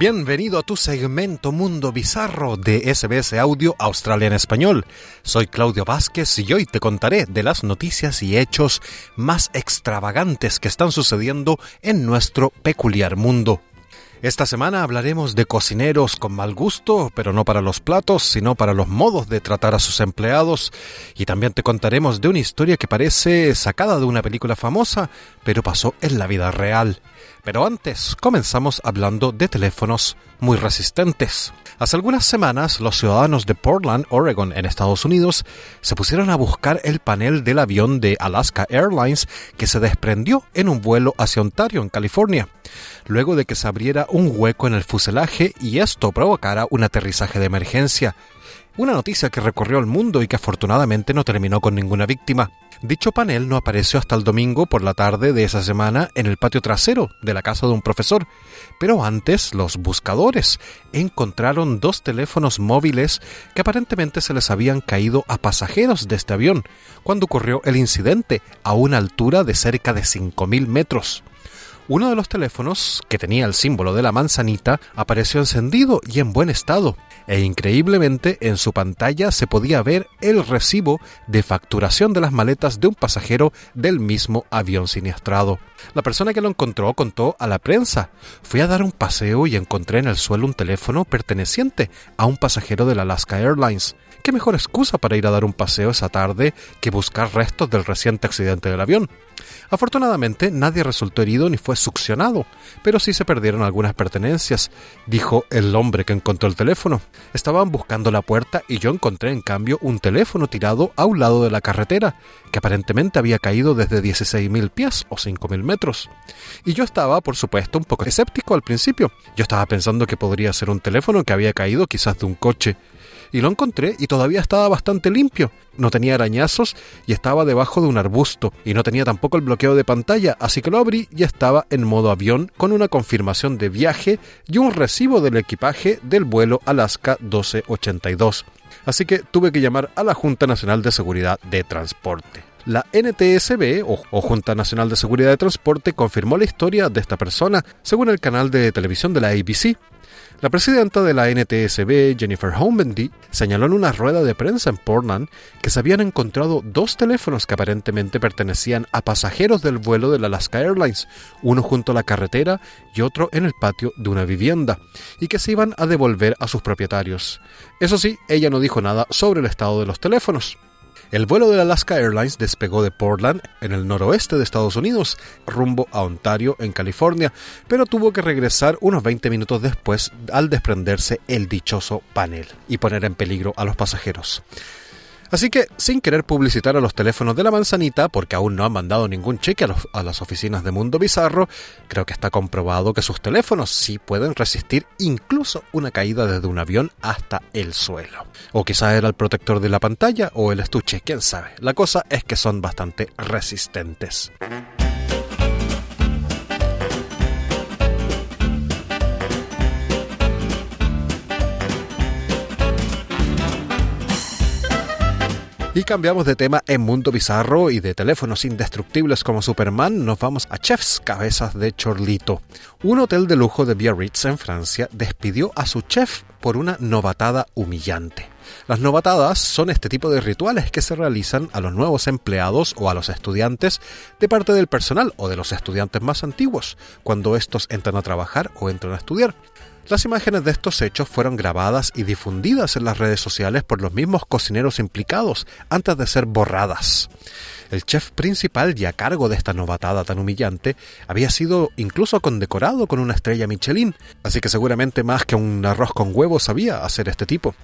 Bienvenido a tu segmento Mundo Bizarro de SBS Audio Australia en Español. Soy Claudio Vázquez y hoy te contaré de las noticias y hechos más extravagantes que están sucediendo en nuestro peculiar mundo. Esta semana hablaremos de cocineros con mal gusto, pero no para los platos, sino para los modos de tratar a sus empleados. Y también te contaremos de una historia que parece sacada de una película famosa, pero pasó en la vida real. Pero antes, comenzamos hablando de teléfonos muy resistentes. Hace algunas semanas, los ciudadanos de Portland, Oregon, en Estados Unidos, se pusieron a buscar el panel del avión de Alaska Airlines que se desprendió en un vuelo hacia Ontario, en California, luego de que se abriera un hueco en el fuselaje y esto provocara un aterrizaje de emergencia. Una noticia que recorrió el mundo y que afortunadamente no terminó con ninguna víctima. Dicho panel no apareció hasta el domingo por la tarde de esa semana en el patio trasero de la casa de un profesor, pero antes los buscadores encontraron dos teléfonos móviles que aparentemente se les habían caído a pasajeros de este avión cuando ocurrió el incidente a una altura de cerca de 5.000 metros. Uno de los teléfonos, que tenía el símbolo de la manzanita, apareció encendido y en buen estado, e increíblemente en su pantalla se podía ver el recibo de facturación de las maletas de un pasajero del mismo avión siniestrado. La persona que lo encontró contó a la prensa, fui a dar un paseo y encontré en el suelo un teléfono perteneciente a un pasajero de la Alaska Airlines. ¿Qué mejor excusa para ir a dar un paseo esa tarde que buscar restos del reciente accidente del avión? Afortunadamente nadie resultó herido ni fue succionado, pero sí se perdieron algunas pertenencias, dijo el hombre que encontró el teléfono. Estaban buscando la puerta y yo encontré en cambio un teléfono tirado a un lado de la carretera, que aparentemente había caído desde 16.000 pies o 5.000 metros. Y yo estaba, por supuesto, un poco escéptico al principio. Yo estaba pensando que podría ser un teléfono que había caído quizás de un coche y lo encontré y todavía estaba bastante limpio. No tenía arañazos y estaba debajo de un arbusto y no tenía tampoco el bloqueo de pantalla, así que lo abrí y estaba en modo avión con una confirmación de viaje y un recibo del equipaje del vuelo Alaska 1282. Así que tuve que llamar a la Junta Nacional de Seguridad de Transporte. La NTSB, o, Junta Nacional de Seguridad de Transporte, confirmó la historia de esta persona, según el canal de televisión de la ABC. La presidenta de la NTSB, Jennifer Homendy, señaló en una rueda de prensa en Portland que se habían encontrado dos teléfonos que aparentemente pertenecían a pasajeros del vuelo de la Alaska Airlines, uno junto a la carretera y otro en el patio de una vivienda, y que se iban a devolver a sus propietarios. Eso sí, ella no dijo nada sobre el estado de los teléfonos. El vuelo de Alaska Airlines despegó de Portland, en el noroeste de Estados Unidos, rumbo a Ontario, en California, pero tuvo que regresar unos 20 minutos después al desprenderse el dichoso panel y poner en peligro a los pasajeros. Así que, sin querer publicitar a los teléfonos de la manzanita, porque aún no han mandado ningún cheque a, las oficinas de Mundo Bizarro, creo que está comprobado que sus teléfonos sí pueden resistir incluso una caída desde un avión hasta el suelo. O quizá era el protector de la pantalla o el estuche, quién sabe. La cosa es que son bastante resistentes. Y cambiamos de tema en Mundo Bizarro y de teléfonos indestructibles como Superman, nos vamos a Chefs Cabezas de Chorlito. Un hotel de lujo de Biarritz en Francia despidió a su chef por una novatada humillante. Las novatadas son este tipo de rituales que se realizan a los nuevos empleados o a los estudiantes de parte del personal o de los estudiantes más antiguos, cuando estos entran a trabajar o entran a estudiar. Las imágenes de estos hechos fueron grabadas y difundidas en las redes sociales por los mismos cocineros implicados antes de ser borradas. El chef principal y a cargo de esta novatada tan humillante había sido incluso condecorado con una estrella Michelin, así que seguramente más que un arroz con huevos sabía hacer este tipo.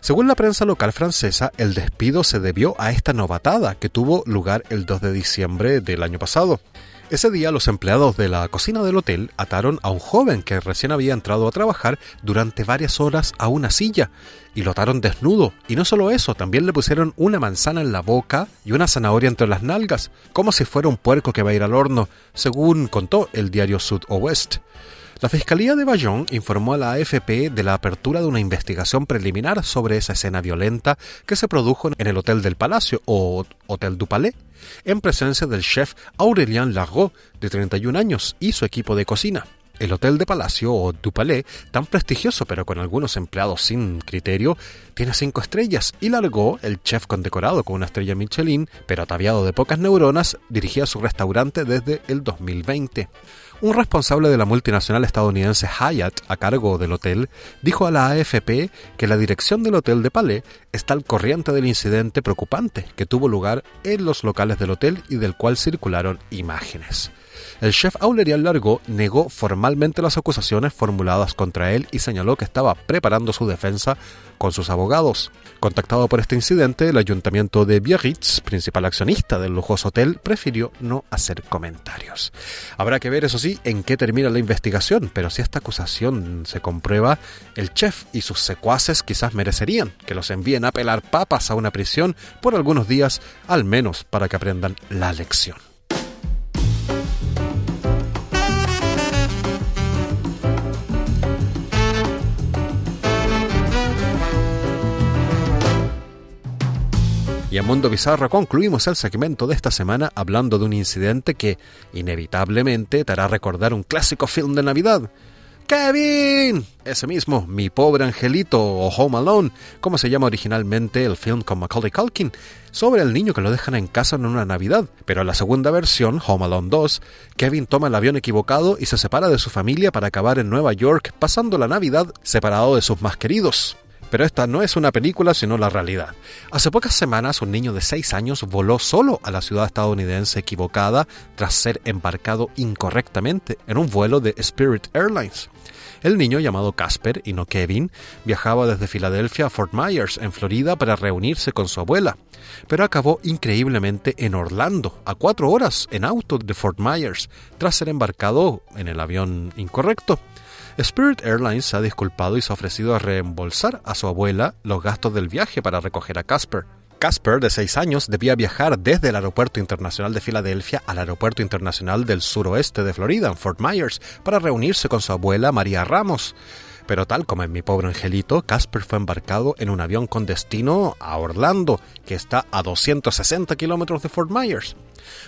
Según la prensa local francesa, el despido se debió a esta novatada que tuvo lugar el 2 de diciembre del año pasado. Ese día los empleados de la cocina del hotel ataron a un joven que recién había entrado a trabajar durante varias horas a una silla y lo ataron desnudo. Y no solo eso, también le pusieron una manzana en la boca y una zanahoria entre las nalgas, como si fuera un puerco que va a ir al horno, según contó el diario Sud o West. La Fiscalía de Bayonne informó a la AFP de la apertura de una investigación preliminar sobre esa escena violenta que se produjo en el Hotel del Palacio o Hotel du Palais, en presencia del chef Aurélien Largot, de 31 años, y su equipo de cocina. El Hotel de Palacio o Du Palais, tan prestigioso pero con algunos empleados sin criterio, tiene cinco estrellas y Largo, el chef condecorado con una estrella Michelin, pero ataviado de pocas neuronas, dirigía su restaurante desde el 2020. Un responsable de la multinacional estadounidense Hyatt, a cargo del hotel, dijo a la AFP que la dirección del Hotel de Palais está al corriente del incidente preocupante que tuvo lugar en los locales del hotel y del cual circularon imágenes. El chef Aurelian Largo negó formalmente las acusaciones formuladas contra él y señaló que estaba preparando su defensa con sus abogados. Contactado por este incidente, el ayuntamiento de Biarritz, principal accionista del lujoso hotel, prefirió no hacer comentarios. Habrá que ver, eso sí, en qué termina la investigación, pero si esta acusación se comprueba, el chef y sus secuaces quizás merecerían que los envíen a pelar papas a una prisión por algunos días, al menos para que aprendan la lección. Y en Mundo Bizarro concluimos el segmento de esta semana hablando de un incidente que inevitablemente te hará recordar un clásico film de Navidad. Kevin, ese mismo, mi pobre angelito o Home Alone, como se llama originalmente el film con Macaulay Culkin, sobre el niño que lo dejan en casa en una Navidad. Pero en la segunda versión, Home Alone 2, Kevin toma el avión equivocado y se separa de su familia para acabar en Nueva York, pasando la Navidad separado de sus más queridos. Pero esta no es una película, sino la realidad. Hace pocas semanas, un niño de 6 años voló solo a la ciudad estadounidense equivocada tras ser embarcado incorrectamente en un vuelo de Spirit Airlines. El niño, llamado Casper y no Kevin, viajaba desde Filadelfia a Fort Myers, en Florida, para reunirse con su abuela, pero acabó increíblemente en Orlando, a cuatro horas en auto de Fort Myers, tras ser embarcado en el avión incorrecto. Spirit Airlines se ha disculpado y se ha ofrecido a reembolsar a su abuela los gastos del viaje para recoger a Casper. Casper, de 6 años, debía viajar desde el Aeropuerto Internacional de Filadelfia al Aeropuerto Internacional del Suroeste de Florida, en Fort Myers, para reunirse con su abuela María Ramos. Pero tal como en mi pobre angelito, Casper fue embarcado en un avión con destino a Orlando, que está a 260 kilómetros de Fort Myers.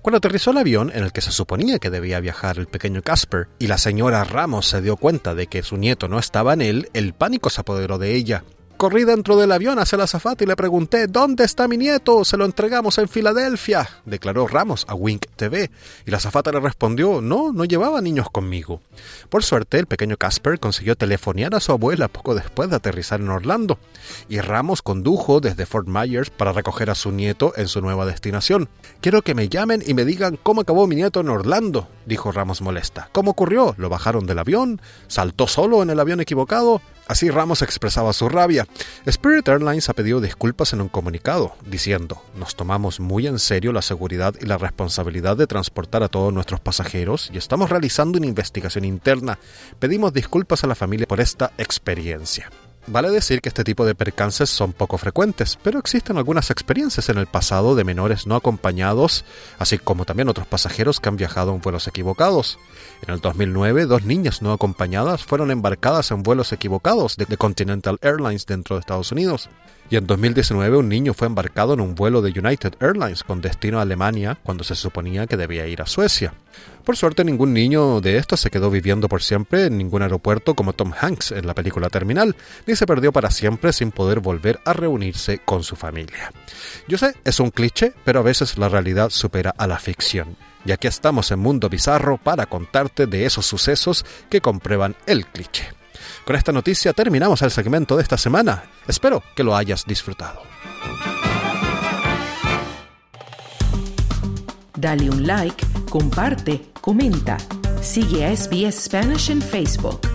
Cuando aterrizó el avión en el que se suponía que debía viajar el pequeño Casper y la señora Ramos se dio cuenta de que su nieto no estaba en él, el pánico se apoderó de ella corrí dentro del avión hacia la azafata y le pregunté, ¿dónde está mi nieto? Se lo entregamos en Filadelfia, declaró Ramos a Wink TV. Y la azafata le respondió, no, no llevaba niños conmigo. Por suerte, el pequeño Casper consiguió telefonear a su abuela poco después de aterrizar en Orlando. Y Ramos condujo desde Fort Myers para recoger a su nieto en su nueva destinación. Quiero que me llamen y me digan cómo acabó mi nieto en Orlando, dijo Ramos molesta. ¿Cómo ocurrió? ¿Lo bajaron del avión? ¿Saltó solo en el avión equivocado? Así Ramos expresaba su rabia. Spirit Airlines ha pedido disculpas en un comunicado, diciendo, nos tomamos muy en serio la seguridad y la responsabilidad de transportar a todos nuestros pasajeros y estamos realizando una investigación interna. Pedimos disculpas a la familia por esta experiencia. Vale decir que este tipo de percances son poco frecuentes, pero existen algunas experiencias en el pasado de menores no acompañados, así como también otros pasajeros que han viajado en vuelos equivocados. En el 2009, dos niñas no acompañadas fueron embarcadas en vuelos equivocados de Continental Airlines dentro de Estados Unidos. Y en 2019 un niño fue embarcado en un vuelo de United Airlines con destino a Alemania cuando se suponía que debía ir a Suecia. Por suerte ningún niño de estos se quedó viviendo por siempre en ningún aeropuerto como Tom Hanks en la película Terminal, ni se perdió para siempre sin poder volver a reunirse con su familia. Yo sé, es un cliché, pero a veces la realidad supera a la ficción. Y aquí estamos en Mundo Bizarro para contarte de esos sucesos que comprueban el cliché. Con esta noticia terminamos el segmento de esta semana. Espero que lo hayas disfrutado. Dale un like, comparte, comenta. Sigue a SBS Spanish en Facebook.